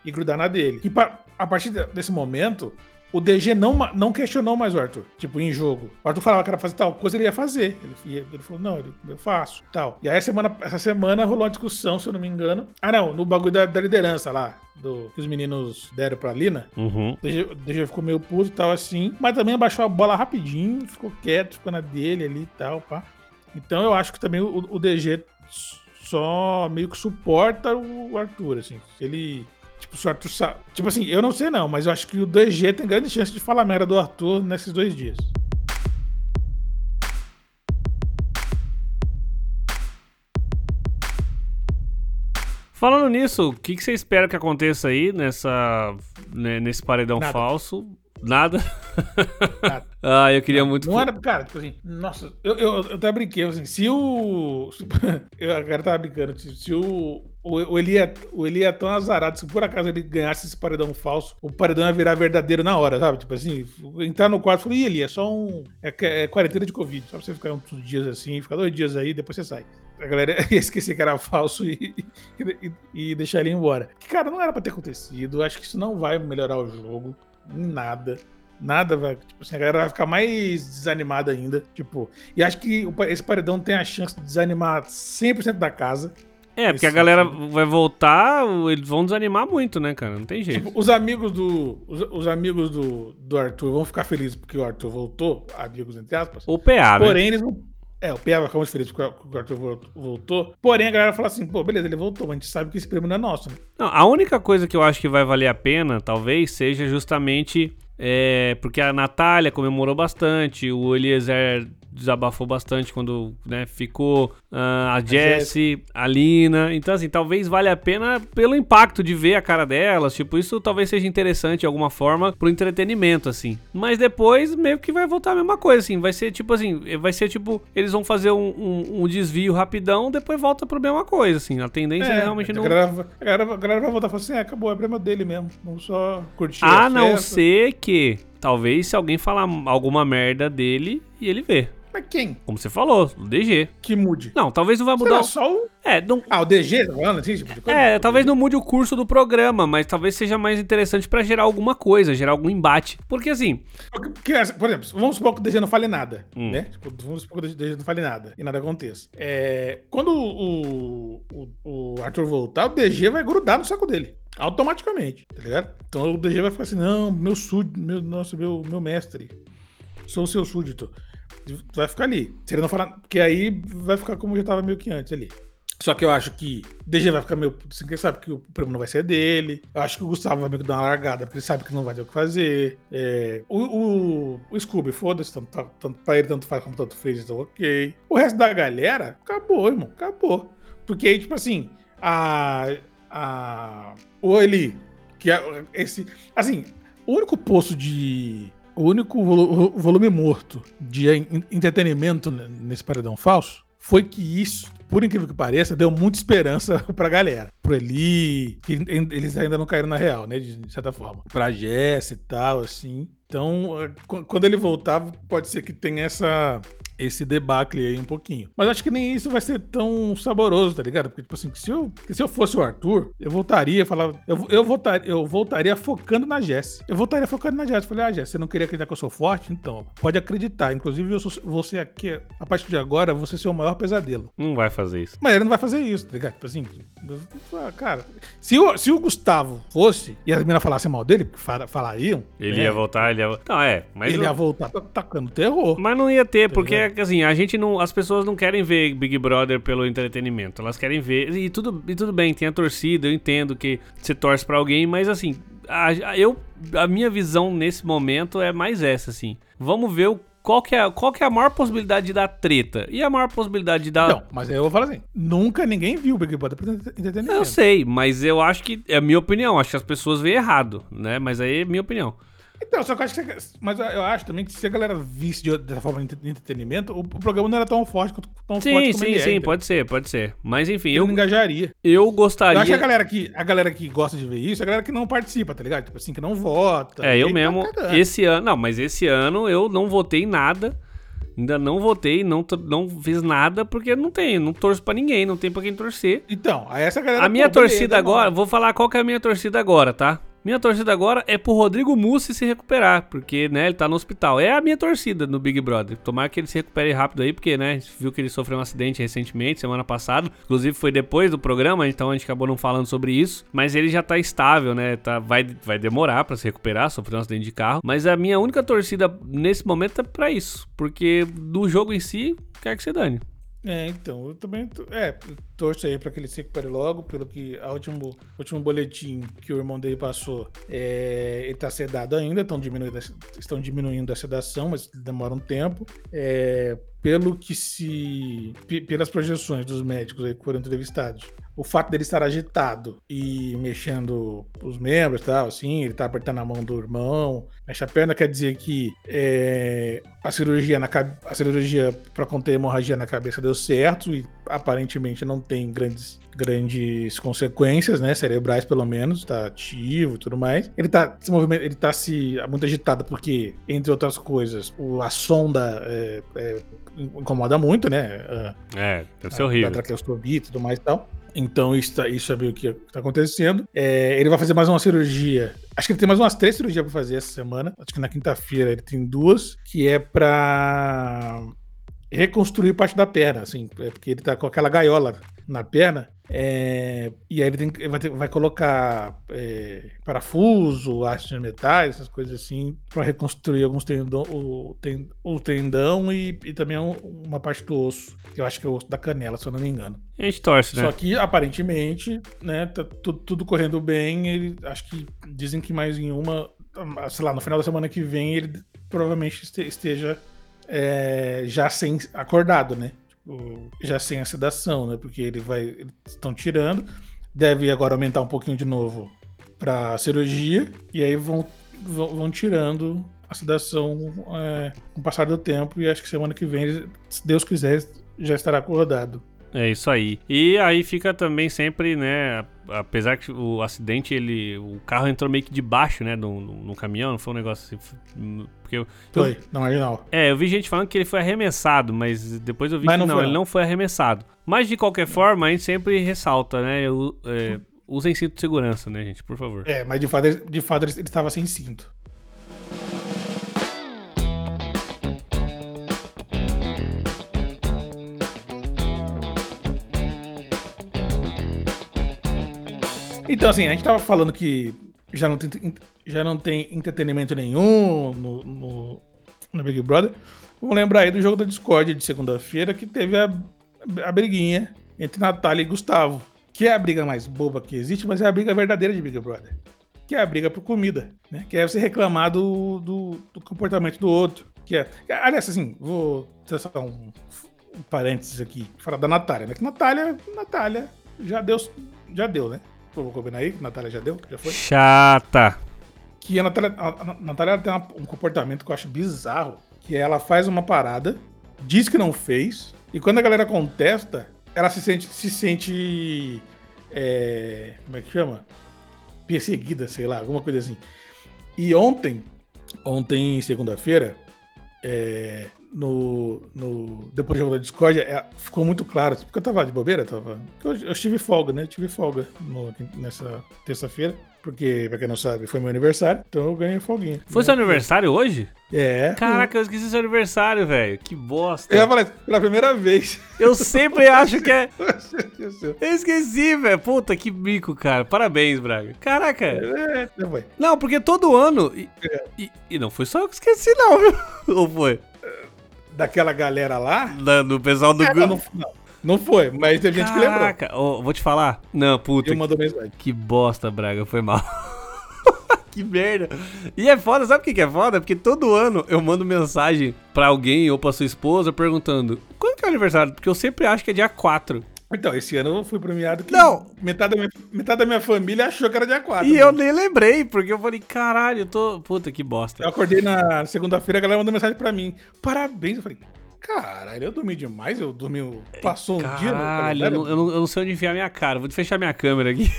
e grudar na dele. E a partir desse momento, o DG não, não questionou mais o Arthur, tipo, em jogo. O Arthur falava que era fazer tal coisa, ele ia fazer. Ele, ele falou, não, eu faço, tal. E aí, semana, essa semana rolou uma discussão, se eu não me engano. Ah, não, no bagulho da, da liderança lá, do, que os meninos deram pra Lina. Uhum. O, DG, o DG ficou meio puto e tal, assim, mas também abaixou a bola rapidinho, ficou quieto, ficou na dele ali e tal, pá. Então eu acho que também o, o DG só meio que suporta o Arthur, assim. Ele Tipo, se o Arthur sabe. Tipo assim, eu não sei não, mas eu acho que o 2G tem grande chance de falar merda do Arthur nesses dois dias. Falando nisso, o que, que você espera que aconteça aí nessa, né, nesse paredão Nada. falso? Nada? Nada. ah, eu queria muito. Não era, cara, tipo assim, nossa, eu, eu, eu até brinquei, assim, se o. eu agora tava brincando, se o. O Eli, é, o Eli é tão azarado, se por acaso ele ganhasse esse paredão falso, o paredão ia virar verdadeiro na hora, sabe? Tipo assim, entrar no quarto e falar, Eli, é só um. É, é quarentena de Covid. Só pra você ficar uns dias assim, ficar dois dias aí, depois você sai. A galera ia esquecer que era falso e, e, e deixar ele embora. Que, cara, não era pra ter acontecido. Acho que isso não vai melhorar o jogo em nada. Nada vai. Tipo assim, a galera vai ficar mais desanimada ainda. Tipo, e acho que esse paredão tem a chance de desanimar 100% da casa. É, porque a galera vai voltar, eles vão desanimar muito, né, cara? Não tem jeito. Tipo, os amigos do. Os, os, amigos do, do Arthur vão ficar felizes porque o Arthur voltou, amigos entre aspas. O PA, né? Porém, eles vão. É, o vai ficar muito feliz porque o Arthur voltou. Porém, a galera fala assim, pô, beleza, ele voltou, mas a gente sabe que esse prêmio não é nosso, né? Não, a única coisa que eu acho que vai valer a pena, talvez, seja justamente é, porque a Natália comemorou bastante, o Eliezer desabafou bastante quando né, ficou uh, a Jessie, a Lina. Então, assim, talvez valha a pena pelo impacto de ver a cara delas. Tipo, isso talvez seja interessante de alguma forma pro entretenimento, assim. Mas depois meio que vai voltar a mesma coisa, assim. Vai ser tipo assim, vai ser tipo, eles vão fazer um, um, um desvio rapidão, depois volta pro mesma coisa, assim. A tendência é, é realmente não. A galera, a, galera, a galera vai voltar e falar assim: é, acabou, é problema dele mesmo. Vamos só curtir. A não ser que. Talvez se alguém falar alguma merda dele e ele vê. Mas quem? Como você falou, o DG. Que mude. Não, talvez não vai mudar. só o... É, não... Ah, o DG tá falando assim? Tipo é, talvez não mude o curso do programa, mas talvez seja mais interessante pra gerar alguma coisa, gerar algum embate. Porque assim. Porque, por exemplo, vamos supor que o DG não fale nada, hum. né? Tipo, vamos supor que o DG não fale nada e nada aconteça. É, quando o, o, o Arthur voltar, o DG vai grudar no saco dele automaticamente, tá ligado? Então o DG vai ficar assim, não, meu súdito, meu, nossa, meu, meu mestre, sou o seu súdito vai ficar ali. Se ele não falar. Porque aí vai ficar como já tava meio que antes ali. Só que eu acho que DG vai ficar meio. Assim, quem sabe que o prêmio não vai ser dele. Eu acho que o Gustavo vai meio que dar uma largada, porque ele sabe que não vai ter o que fazer. É, o, o, o Scooby, foda-se, tanto, tanto pra ele, tanto faz como tanto fez, então ok. O resto da galera, acabou, irmão, acabou. Porque aí, tipo assim, a. a o Eli, que é esse. Assim, o único poço de o único volume morto de entretenimento nesse paredão falso foi que isso por incrível que pareça, deu muita esperança pra galera. Pro Eli, que eles ainda não caíram na real, né? De certa forma. Pra Jess e tal, assim. Então, eh, quando ele voltar, pode ser que tenha essa esse debacle aí um pouquinho. Mas acho que nem isso vai ser tão saboroso, tá ligado? Porque, tipo assim, se eu, se eu fosse o Arthur, eu voltaria, falar, eu, eu, voltaria, eu voltaria focando na Jess. Eu voltaria focando na Jess. Falei, ah, Jess, você não queria acreditar que eu sou forte? Então, pode acreditar. Inclusive, eu sou, você aqui, a partir de agora, você é o maior pesadelo. Não vai fazer isso. Mas ele não vai fazer isso, tá ligado? Tipo assim, cara, se o, se o Gustavo fosse e as meninas falassem mal dele, falariam. Ele né? ia voltar, ele ia. Não, é, mas. Ele eu... ia voltar tacando terror. Mas não ia ter, porque assim, a gente não. As pessoas não querem ver Big Brother pelo entretenimento. Elas querem ver. E tudo, e tudo bem, tem a torcida, eu entendo que você torce para alguém, mas assim, a, a, eu, a minha visão nesse momento é mais essa, assim. Vamos ver o qual que, é, qual que é a maior possibilidade de dar treta? E a maior possibilidade de dar. Não, mas eu vou falar assim: nunca ninguém viu Big Brother por entretenimento. Eu sei, mas eu acho que. É a minha opinião. Acho que as pessoas veem errado, né? Mas aí é minha opinião. Então, só que eu acho que. Mas eu acho também que se a galera visse de, dessa forma de entretenimento, o, o, programa não era tão forte quanto tão sim, forte como sim, sim, é, pode ser, pode ser. Mas enfim, eu. engajaria. Eu gostaria. Eu acho que a galera que, a galera que gosta de ver isso, é a galera que não participa, tá ligado? Tipo assim, que não vota. É, eu tá mesmo. Tá esse ano. Não, mas esse ano eu não votei nada. Ainda não votei, não, não fiz nada, porque não tem, não torço pra ninguém, não tem pra quem torcer. Então, essa galera. A minha torcida agora, vou falar qual que é a minha torcida agora, tá? Minha torcida agora é pro Rodrigo Mussi se recuperar, porque, né, ele tá no hospital. É a minha torcida no Big Brother. Tomara que ele se recupere rápido aí, porque, né, viu que ele sofreu um acidente recentemente, semana passada. Inclusive foi depois do programa, então a gente acabou não falando sobre isso. Mas ele já tá estável, né, tá, vai, vai demorar para se recuperar, sofreu um acidente de carro. Mas a minha única torcida nesse momento é pra isso, porque do jogo em si, quer que se dane. É, então, eu também é, torço aí para que ele se recupere logo, pelo que a último, último boletim que o irmão dele passou, é, ele tá sedado ainda, estão diminuindo, estão diminuindo a sedação, mas demora um tempo. É, pelo que se. pelas projeções dos médicos aí que foram entrevistados, o fato dele estar agitado e mexendo os membros e tal, assim, ele tá apertando a mão do irmão, mexe a perna, quer dizer que é, a cirurgia na a cirurgia para conter hemorragia na cabeça deu certo e aparentemente não tem grandes grandes consequências, né, cerebrais pelo menos, tá ativo e tudo mais. Ele tá se movimento, ele tá se muito agitado porque, entre outras coisas, o, a sonda é, é, incomoda muito, né? é, deve ser horrível. A traqueostomia e tudo mais e tal. Então, isso, tá, isso é o que está acontecendo. É, ele vai fazer mais uma cirurgia. Acho que ele tem mais umas três cirurgias para fazer essa semana. Acho que na quinta-feira ele tem duas, que é para reconstruir parte da perna, assim, é porque ele tá com aquela gaiola na perna é, e aí ele, tem, vai, ter, vai, colocar é, parafuso, hastes de metais, essas coisas assim, para reconstruir alguns tendão, o, ten, o tendão e, e também uma parte do osso, que eu acho que é o osso da canela, se eu não me engano. A gente torce, né? Só que aparentemente, né, tá tudo, tudo correndo bem. Ele, acho que dizem que mais em uma, sei lá, no final da semana que vem ele provavelmente esteja é, já sem acordado, né? já sem a sedação, né? Porque ele vai. Estão tirando. Deve agora aumentar um pouquinho de novo para cirurgia. E aí vão, vão, vão tirando a sedação é, com o passar do tempo. E acho que semana que vem, se Deus quiser, já estará acordado. É isso aí. E aí fica também sempre, né? Apesar que o acidente, ele. O carro entrou meio que de baixo, né? No, no, no caminhão, não foi um negócio assim. Porque eu, foi, eu, na marginal. É, eu vi gente falando que ele foi arremessado, mas depois eu vi mas que não, não ele não foi arremessado. Mas de qualquer forma, a gente sempre ressalta, né? Eu, é, usem cinto de segurança, né, gente? Por favor. É, mas de fato, de fato ele estava sem cinto. Então, assim, a gente tava falando que já não tem, já não tem entretenimento nenhum no, no, no Big Brother. Vamos lembrar aí do jogo da Discord de segunda-feira que teve a, a briguinha entre Natália e Gustavo. Que é a briga mais boba que existe, mas é a briga verdadeira de Big Brother. Que é a briga por comida, né? Que é você reclamar do, do, do comportamento do outro. Que é. Aliás, assim, vou traçar um, um parênteses aqui, falar da Natália, né? Que Natália, Natália já deu, já deu, né? Vou combinar aí, Natália já deu? Já foi? Chata. Que a Natália, a Natália tem um comportamento que eu acho bizarro, que ela faz uma parada, diz que não fez, e quando a galera contesta, ela se sente, se sente é, como é que chama? Perseguida, sei lá, alguma coisa assim. E ontem, ontem, segunda-feira, é, no, no, depois do jogo da Discord, é, ficou muito claro, porque eu tava de bobeira, tava, eu, eu tive folga, né? Eu tive folga no, nessa terça-feira, porque, pra quem não sabe, foi meu aniversário, então eu ganhei folguinha. Foi né? seu aniversário hoje? É. Caraca, eu esqueci seu aniversário, velho. Que bosta. Eu falar, pela primeira vez. Eu sempre acho que é. Eu esqueci, velho. Puta, que bico, cara. Parabéns, Braga. Caraca. É. Não, porque todo ano. E, É. e- e não foi só eu que esqueci, não, viu? Ou foi? Daquela galera lá, Da- Do pessoal do grupo. não, não, não foi, mas teve gente que lembrou. Caraca, ô, vou te falar. Não, puta. E mandou mensagem. Que bosta, Braga, foi mal. que merda. E é foda, sabe o que que é foda? Porque todo ano eu mando mensagem pra alguém ou pra sua esposa perguntando: quando que é o aniversário? Porque eu sempre acho que é dia 4. Então, esse ano eu fui premiado que Não. Metade, da minha, metade da minha família achou que era dia 4. E eu nem lembrei, porque eu falei: caralho, eu tô. Puta, que Eu bosta. acordei na segunda-feira, a galera mandou mensagem pra mim. Parabéns. Eu falei, caralho, eu dormi demais, eu dormi. Passou um dia Caralho, eu eu, eu não sei onde enfiar minha cara. Vou fechar minha câmera aqui.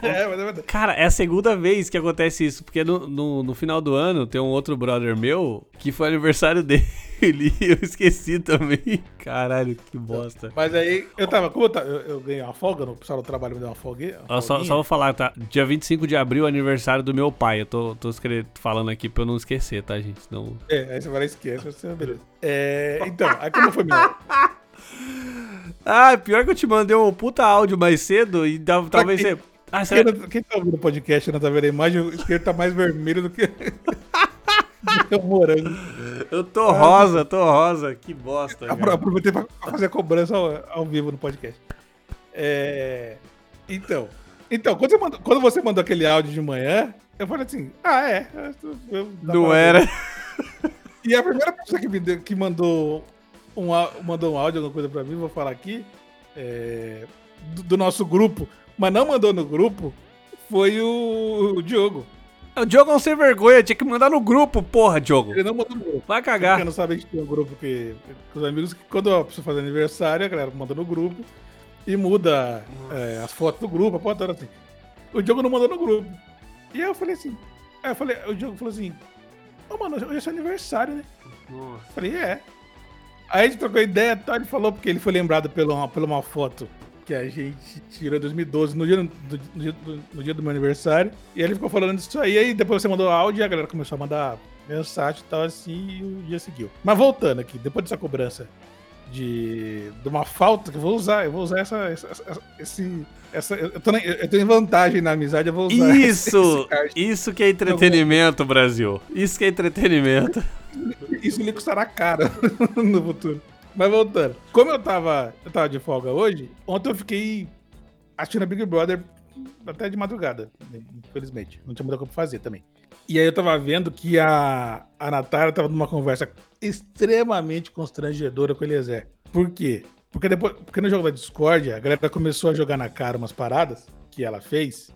É, mas é verdade. Cara, é a segunda vez que acontece isso, porque no, no, no final do ano tem um outro brother meu que foi aniversário dele e eu esqueci também. Caralho, que bosta. Mas aí, eu tava, como eu, tava, eu, eu ganhei uma folga, no pessoal do trabalho me deu uma folga. Ó, só, só vou falar, tá? Dia 25 de abril, aniversário do meu pai. Eu tô, tô falando aqui pra eu não esquecer, tá, gente? Não... É, aí você vai lá e esquece, você, beleza. É, então, aí como foi minha... Ah, pior que eu te mandei um puta áudio mais cedo e dá- talvez quem? você. Ah, Quem, será... não- quem tá ouvindo o podcast não tá vendo a imagem, o esquerdo tá mais vermelho do que... o morango. Eu tô rosa, tô rosa. Que bosta. Cara. Aproveitei pra fazer a cobrança ao, ao vivo no podcast. É, Então, então quando, você mandou, quando você mandou aquele áudio de manhã, eu falei assim, ah, é. eu- eu- Não era. E a primeira pessoa que, me deu- que mandou, um, mandou um áudio, alguma coisa pra mim, vou falar aqui, é, do, do nosso grupo, mas não mandou no grupo, foi o, o Diogo. O Diogo é um sem vergonha, tinha que mandar no grupo, porra, Diogo. Ele não mandou no grupo. Vai Quem cagar. não sabe, a gente tem um grupo que, com os amigos que quando a pessoa faz aniversário, a galera manda no grupo e muda é, as fotos do grupo, a foto toda assim. O Diogo não mandou no grupo. E aí eu falei assim, aí eu falei, o Diogo falou assim, ô mano, hoje é seu aniversário, né? Eu falei, é. Aí a gente trocou ideia e tal, ele falou porque ele foi lembrado pela uma, pela uma foto que a gente tirou em 2012, no dia do, no dia do- no dia do meu aniversário. E ele ficou falando disso aí, aí depois você mandou áudio e a galera começou a mandar mensagem e tal assim, e o dia seguiu. Mas voltando aqui, depois dessa cobrança de, de uma falta que eu vou usar, eu vou usar essa, essa, essa- esse, essa, eu, tô eu em vantagem na amizade, eu vou usar Isso, isso que é entretenimento, Brasil. Isso que é entretenimento. Isso lhe custará caro no futuro. Mas voltando. Como eu tava, eu tava de folga hoje, ontem eu fiquei assistindo a Big Brother até de madrugada, infelizmente. Não tinha muita coisa pra fazer também. E aí eu tava vendo que a, a Natália tava numa conversa extremamente constrangedora com o Eliezer. Por quê? Porque, depois, porque no jogo da Discord, a galera começou a jogar na cara umas paradas que ela fez,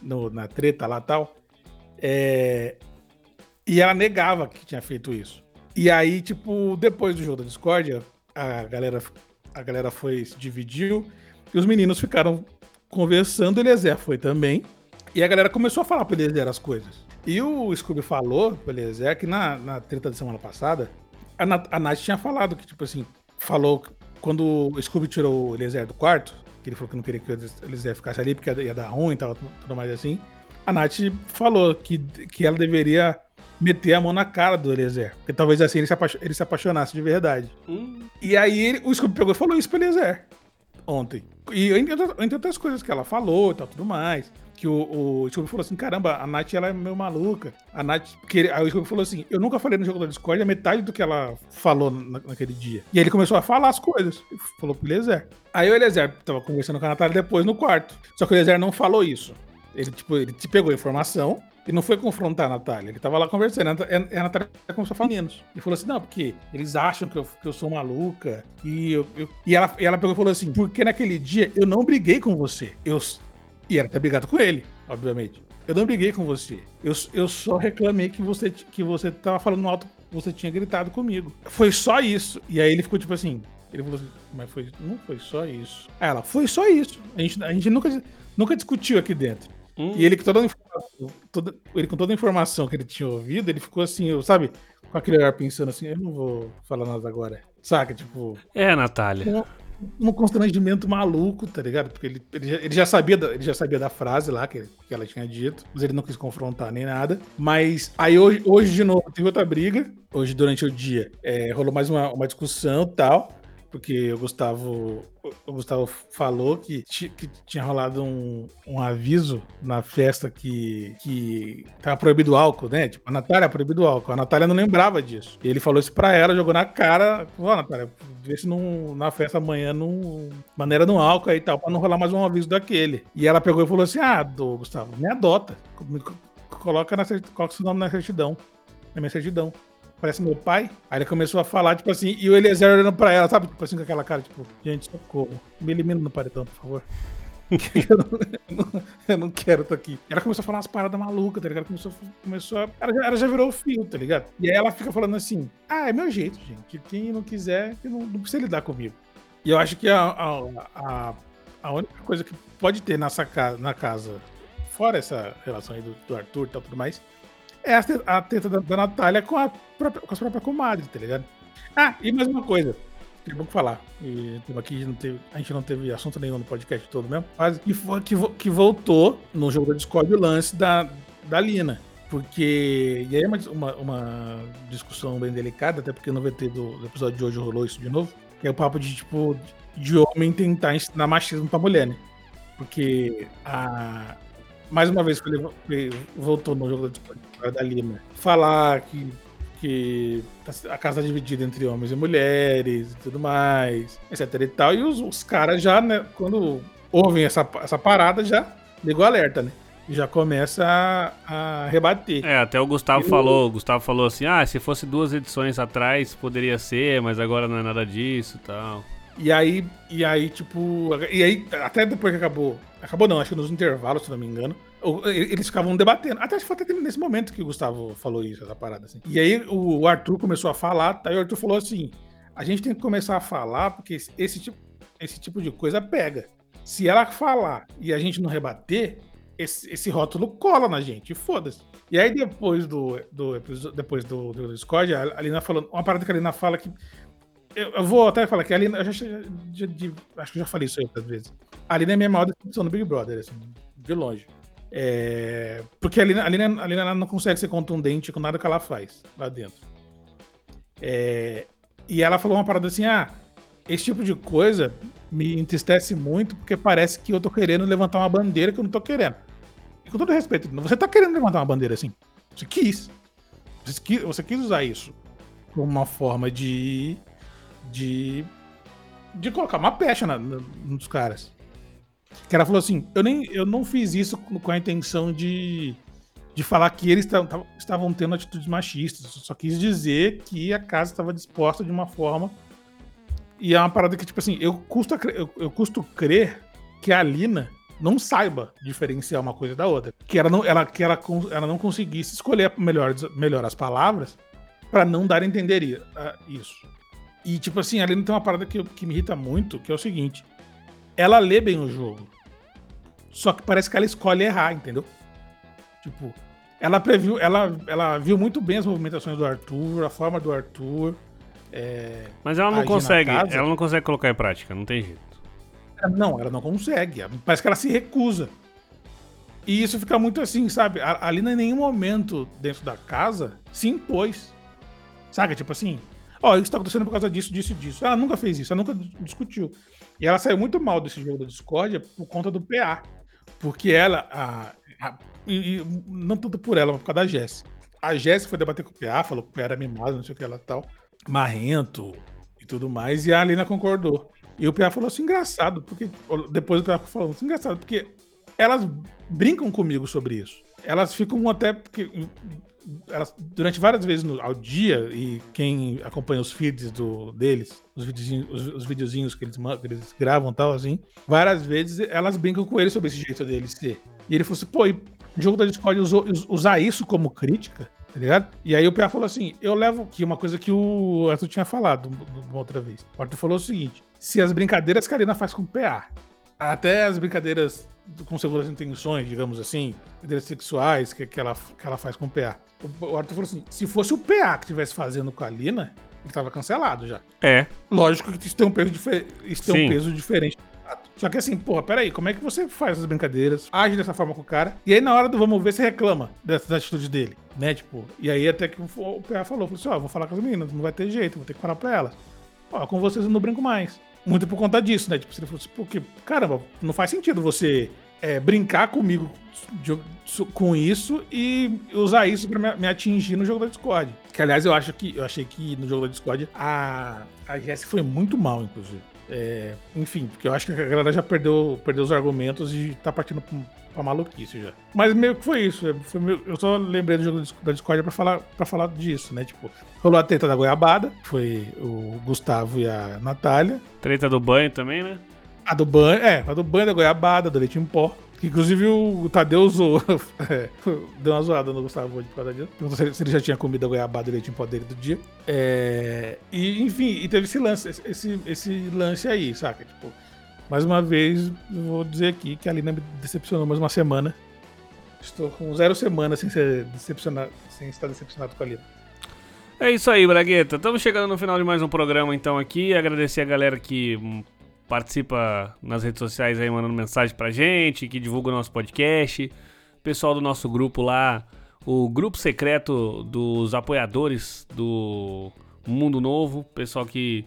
no- na treta lá e tal. É, e ela negava que tinha feito isso. E aí, tipo, depois do jogo da Discord, a galera, a galera foi, se dividiu, e os meninos ficaram conversando, o Eliezer foi também. E a galera começou a falar pro Eliezer as coisas. E o Scooby falou pro Eliezer que na, na treta da semana passada, a, Nat, a Nath tinha falado que, tipo assim, falou quando o Scooby tirou o Eliezer do quarto, que ele falou que não queria que o Eliezer ficasse ali porque ia dar ruim e tal, tudo mais assim. A Nath falou que, que ela deveria meter a mão na cara do Eliezer. Porque talvez assim ele se, ele se apaixonasse de verdade. E aí ele- o Scooby pegou e falou isso pro Eliezer ontem. E entre, outras- entre outras coisas que ela falou e tal, tudo mais. Que o, o Scooby falou assim: caramba, a Nath ela é meio maluca. A Nath. Que aí o Scooby falou assim: eu nunca falei no jogo da Discord a metade do que ela falou na- naquele dia. E aí ele começou a falar as coisas. Falou pro Eliezer. Aí o Eliezer tava conversando com a Natália depois no quarto. Só que o Eliezer não falou isso. Ele, tipo, ele te pegou a informação e não foi confrontar a Natália. Ele tava lá conversando. E a Natália começou a falar menos. E falou assim: não, porque eles acham que eu, que eu sou maluca. E, eu, eu- e, ela, e ela pegou e falou assim: porque naquele dia eu não briguei com você. Eu, e ela tá brigado com ele, obviamente. Eu não briguei com você. Eu, eu só reclamei que você, que você tava falando alto, você tinha gritado comigo. Foi só isso. E aí ele ficou tipo assim: Ele falou assim, mas foi, não foi só isso. Ela, foi só isso. A gente, a gente nunca, nunca discutiu aqui dentro. Hum. E ele com, toda toda, ele com toda a informação que ele tinha ouvido, ele ficou assim, sabe, com aquele olhar pensando assim, eu não vou falar nada agora. Saca, tipo... É, Natália um constrangimento maluco, tá ligado? Porque ele, ele, já, ele, já, sabia da, ele já sabia da frase lá que, que ela tinha dito, mas ele não quis confrontar nem nada. Mas aí hoje, hoje de novo, teve outra briga. Hoje, durante o dia, é, rolou mais uma, uma discussão e tal porque o Gustavo, o Gustavo falou que, que tinha rolado um, um aviso na festa que, que tava proibido álcool, né? Tipo, a Natália é proibido álcool. A Natália não lembrava disso. E ele falou isso pra ela, jogou na cara. Ó, Natália, vê se não, na festa amanhã não. Maneira no álcool aí e tal, pra não rolar mais um aviso daquele. E ela pegou e falou assim: Ah, do Gustavo, me adota. Coloca, na, coloca seu nome na certidão. Na minha certidão parece meu pai. Aí ele começou a falar, tipo assim, e o Eliezer olhando pra ela, sabe? Tipo assim, com aquela cara, tipo, gente, socorro. Me elimina no paredão, por favor. eu, não, eu, não, quero estar aqui. Ela começou a falar umas paradas malucas, tá ligado? Começou, começou a, ela, já, ela já virou o fio, tá ligado? E aí ela fica falando assim: ah, é meu jeito, gente. Quem não quiser, não, não precisa lidar comigo. E eu acho que a, a, a, a única coisa que pode ter nessa na casa, fora essa relação aí do, do Arthur e tal, tudo mais, é a teta da, da Natália com, a própria, com as próprias comadres, tá ligado? Ah, e mais uma coisa. Tem que falar. E, aqui não teve, a gente não teve assunto nenhum no podcast todo mesmo. Mas que, que, que voltou no jogo da Discord o lance da, da Lina. Porque. E aí é uma, uma, uma, discussão bem delicada, até porque no VT do, do, episódio de hoje rolou isso de novo. Que é o papo de, tipo, de homem tentar ensinar machismo pra mulher, né? Porque a, mais uma vez que ele voltou no jogo da Lima, falar que, que a casa está dividida entre homens e mulheres e tudo mais, etc e tal. E os, os caras já, né, quando ouvem essa, essa parada, já ligou alerta, né? já começa a, a, rebater. É, até o Gustavo Eu... falou, o Gustavo falou assim: "Ah, se fosse duas edições atrás poderia ser, mas agora não é nada disso", tal. E aí, e aí tipo, e aí até depois que acabou Acabou não, acho que nos intervalos, se não me engano. Eles ficavam debatendo. Até foi até nesse momento que o Gustavo falou isso, essa parada, assim. E aí o Arthur começou a falar, tá? E o Arthur falou assim: a gente tem que começar a falar, porque esse tipo, esse tipo de coisa pega. Se ela falar e a gente não rebater, esse, esse rótulo cola na gente, foda-se. E aí, depois do, do, depois do, do Discord, a Alina falando. Uma parada que a Alina fala que eu, eu, vou até falar que a Alina, eu já, já, já, acho que já falei isso aí outras vezes. A Alina é a minha maior decepção no Big Brother, assim, de longe. É, porque a Alina, a, Alina, a Alina não consegue ser contundente com nada que ela faz lá dentro. É, e ela falou uma parada assim: ah, esse tipo de coisa me entristece muito porque parece que eu tô querendo levantar uma bandeira que eu não tô querendo. E com todo respeito, você tá querendo levantar uma bandeira assim? Você quis. Você quis, você quis usar isso como uma forma de de, de colocar uma pecha na, na, nos caras. Que ela falou assim: eu, nem, eu não fiz isso com a intenção de, de falar que eles estavam tendo atitudes machistas. Só quis dizer que a casa estava disposta de uma forma. E é uma parada que, tipo assim, eu custo, eu, eu custo crer que a Lina não saiba diferenciar uma coisa da outra. Que ela não, ela, que ela, ela não conseguisse escolher melhor, melhor as palavras para não dar a entender isso. E, tipo assim, ali não tem uma parada que, que me irrita muito, que é o seguinte: ela lê bem o jogo. Só que parece que ela escolhe errar, entendeu? Tipo, ela previu, ela, ela viu muito bem as movimentações do Arthur, a forma do Arthur. É, Mas ela não consegue, ela não consegue colocar em prática, não tem jeito. Não, ela não consegue. Parece que ela se recusa. E isso fica muito assim, sabe? Ali em nenhum momento dentro da casa se impôs. Sabe? Tipo assim, Ó, oh, isso tá acontecendo por causa disso, disso e disso. Ela nunca fez isso, ela nunca discutiu. E ela saiu muito mal desse jogo da Discord por conta do PA. Porque ela, a, a, e, não tanto por ela, mas por causa da Jess. A Jess foi debater com o PA, falou que o PA era mimado, não sei o que ela tal, marrento e tudo mais, e a Alina concordou. E o PA falou assim, engraçado, porque depois o PA falou assim, engraçado, porque elas brincam comigo sobre isso. Elas ficam até porque elas, durante várias vezes no, ao dia, e quem acompanha os feeds do, deles, os videozinhos, os, os videozinhos que eles, que eles gravam e tal, assim, várias vezes elas brincam com ele sobre esse jeito deles ser. E ele falou assim, pô, e o jogo da Discord usou, usar isso como crítica tá ligado? E aí o PA falou assim: eu levo aqui uma coisa que o Arthur tinha falado uma outra vez. O Arthur falou o seguinte: se as brincadeiras que a Arena faz com o PA, até as brincadeiras com seguras intenções, digamos assim, brincadeiras sexuais que, que, ela, que ela faz com o PA. O Arthur falou assim: se fosse o PA que estivesse fazendo com a Lina, ele tava cancelado já. É. Lógico que isso tem um peso, isso tem um peso diferente só que assim, porra, peraí, como é que você faz essas brincadeiras, age dessa forma com o cara, e aí na hora do vamos ver, você reclama dessas atitudes dele, né? Tipo, e aí até que o PA falou, falou assim, ó, oh, vou falar com as meninas, não vai ter jeito, vou ter que falar pra elas. Ó, com vocês eu não brinco mais. Muito por conta disso, né? Tipo, se ele fosse, porque, caramba, não faz sentido você é, brincar comigo de, com isso e usar isso pra me, me, atingir no jogo da Discord. Que aliás eu acho que eu achei que no jogo da Discord a, a Jess foi muito mal, inclusive. É, enfim, porque eu acho que a galera já perdeu, perdeu os argumentos e tá partindo pra maluquice já. Mas meio que foi isso. Foi meio, eu só lembrei do jogo da Discord pra falar, pra falar disso, né? Tipo, rolou a treta da goiabada, foi o Gustavo e a Natália. Treta do banho também, né? A do banho, é, a do banho da goiabada, do leite em pó. Inclusive o Tadeu usou. É, deu uma zoada no Gustavo por causa disso. Perguntou se ele já tinha comido a goiabada e leite em pó dele do dia. É, e, enfim, e teve esse lance, esse, esse lance aí, saca? Tipo, mais uma vez, vou dizer aqui que a Lina me decepcionou mais uma semana. Estou com zero semanas sem ser decepcionado, sem estar decepcionado com a Lina. É isso aí, Bragueta. Estamos chegando no final de mais um programa, então, aqui. Agradecer a galera que participa nas redes sociais aí mandando mensagem pra gente, que divulga o nosso podcast. Pessoal do nosso grupo lá, o grupo secreto dos apoiadores do Mundo Novo, pessoal que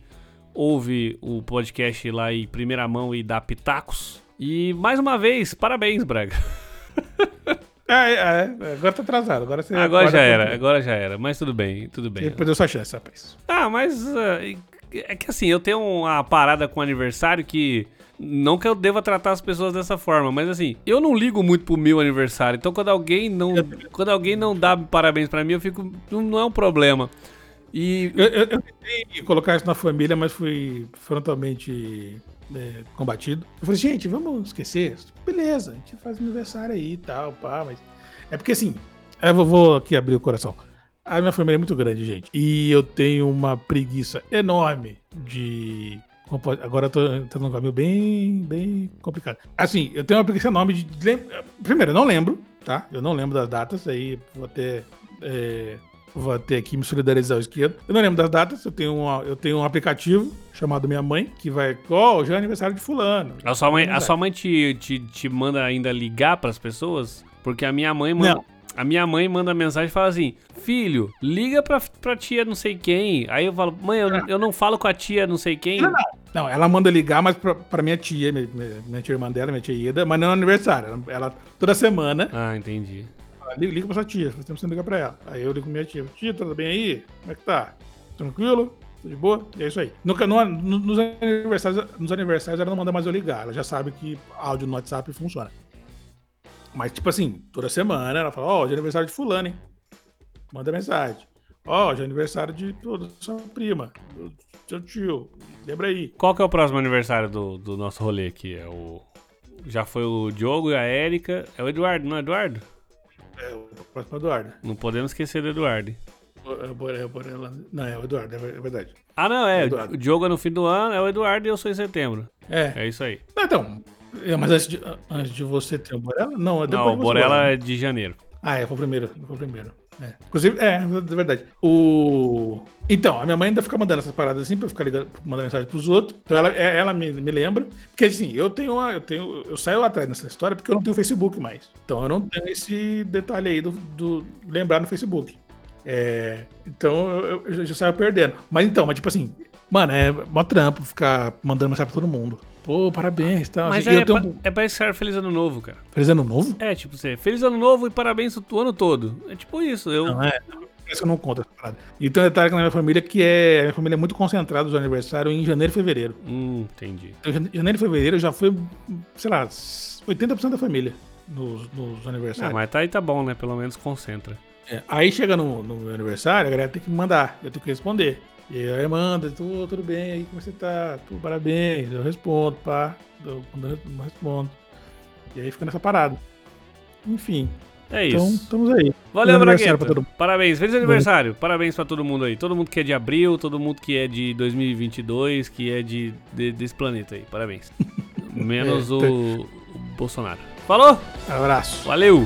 ouve o podcast lá em primeira mão e dá pitacos. E mais uma vez, parabéns, Braga. É, é, é, agora tá atrasado. Agora, você agora já era, agora já era. Mas tudo bem, tudo bem. Ele perdeu sua chance, rapaz. Ah, mas uh, é que assim, eu tenho uma parada com aniversário que. Não que eu deva tratar as pessoas dessa forma, mas assim, eu não ligo muito pro meu aniversário. Então quando alguém não. Quando alguém não dá parabéns para mim, eu fico. Não é um problema. E. Eu, eu, eu tentei colocar isso na família, mas fui frontalmente é, combatido. Eu falei, gente, vamos esquecer. Beleza, a gente faz aniversário aí e tal, pá, mas. É porque assim, eu vou, vou aqui abrir o coração. A minha família é muito grande, gente. E eu tenho uma preguiça enorme de. Agora eu tô entrando num caminho bem, bem complicado. Assim, eu tenho uma preguiça enorme de. Primeiro, eu não lembro, tá? Eu não lembro das datas, aí vou até. É... Vou até aqui me solidarizar ao esquerdo. Eu não lembro das datas, eu tenho, uma, eu tenho um aplicativo chamado Minha Mãe, que vai. Ó, oh, já é aniversário de Fulano. A sua mãe, a sua mãe te, te, te manda ainda ligar para as pessoas? Porque a minha mãe manda. Não. A minha mãe manda mensagem e fala assim: Filho, liga pra, pra tia não sei quem. Aí eu falo: Mãe, eu, eu não falo com a tia não sei quem. Não, não. não ela manda ligar, mas pra, pra minha tia, minha, minha tia irmã dela, minha tia Ida, mas não é aniversário. Ela, toda semana. Ah, entendi. Liga, liga pra sua tia, você precisa ligar pra ela. Aí eu ligo pra minha tia: Tia, tudo bem aí? Como é que tá? Tranquilo? Tudo de boa? E é isso aí. No, no, nos, aniversários, nos aniversários ela não manda mais eu ligar. Ela já sabe que áudio no WhatsApp funciona. Mas, tipo assim, toda semana ela fala, ó, oh, hoje é aniversário de fulano, hein? Manda mensagem. Ó, oh, hoje é aniversário de toda sua prima, do seu tio. Lembra aí. Qual que é o próximo aniversário do, do nosso rolê aqui? É o... Já foi o Diogo e a Érica. É o Eduardo, não é Eduardo? É, o próximo é o Eduardo. Não podemos esquecer do Eduardo. É, é, não, é o Eduardo, é verdade. Ah, não, é. O Diogo é no fim do ano, é o Eduardo e eu sou em setembro. É. É isso aí. Então, é, mas antes de, antes de você ter o Borella? Não, é depois Não, o Borella é de janeiro. Ah, é, foi o primeiro. Foi o primeiro. É. Inclusive, é, é verdade. O... Então, a minha mãe ainda fica mandando essas paradas assim pra eu ficar ligando, mandando mensagem pros outros. Então ela, é, ela me, me lembra. Porque assim, eu tenho uma, eu tenho. Eu saio atrás nessa história porque eu não tenho Facebook mais. Então eu não tenho esse detalhe aí do, do lembrar no Facebook. É, então eu, eu, já saio perdendo. Mas então, mas tipo assim, mano, é mó trampo ficar mandando mensagem pra todo mundo. Pô, parabéns, tá? Mas é, tenho... pra, é pra estar feliz ano novo, cara. Feliz ano novo? É, tipo, você, feliz ano novo e parabéns o ano todo. É tipo isso. Eu... Não, é. Isso eu não conto essa parada. E tem um detalhe na minha família que é. A minha família é muito concentrada do aniversário em janeiro e fevereiro. Hum, entendi. Então, janeiro e fevereiro já foi, sei lá, 80% da família nos, nos aniversários. Ah, mas tá aí tá bom, né? Pelo menos concentra. É, aí chega no, no meu aniversário, a galera tem que mandar, eu tenho que responder. E aí manda, tudo, tudo bem, aí como você tá? Tudo, parabéns, eu respondo, pá, eu respondo. E aí fica nessa parada. Enfim. É Então, isso. estamos aí. Valeu, pra Bragueta. todo mundo. Parabéns, feliz aniversário. Parabéns pra todo mundo aí. Todo mundo que é de abril, todo mundo que é de 2022, que é de, de- desse planeta aí. Parabéns. Menos É, o, tem- o Bolsonaro. Falou? Abraço. Valeu!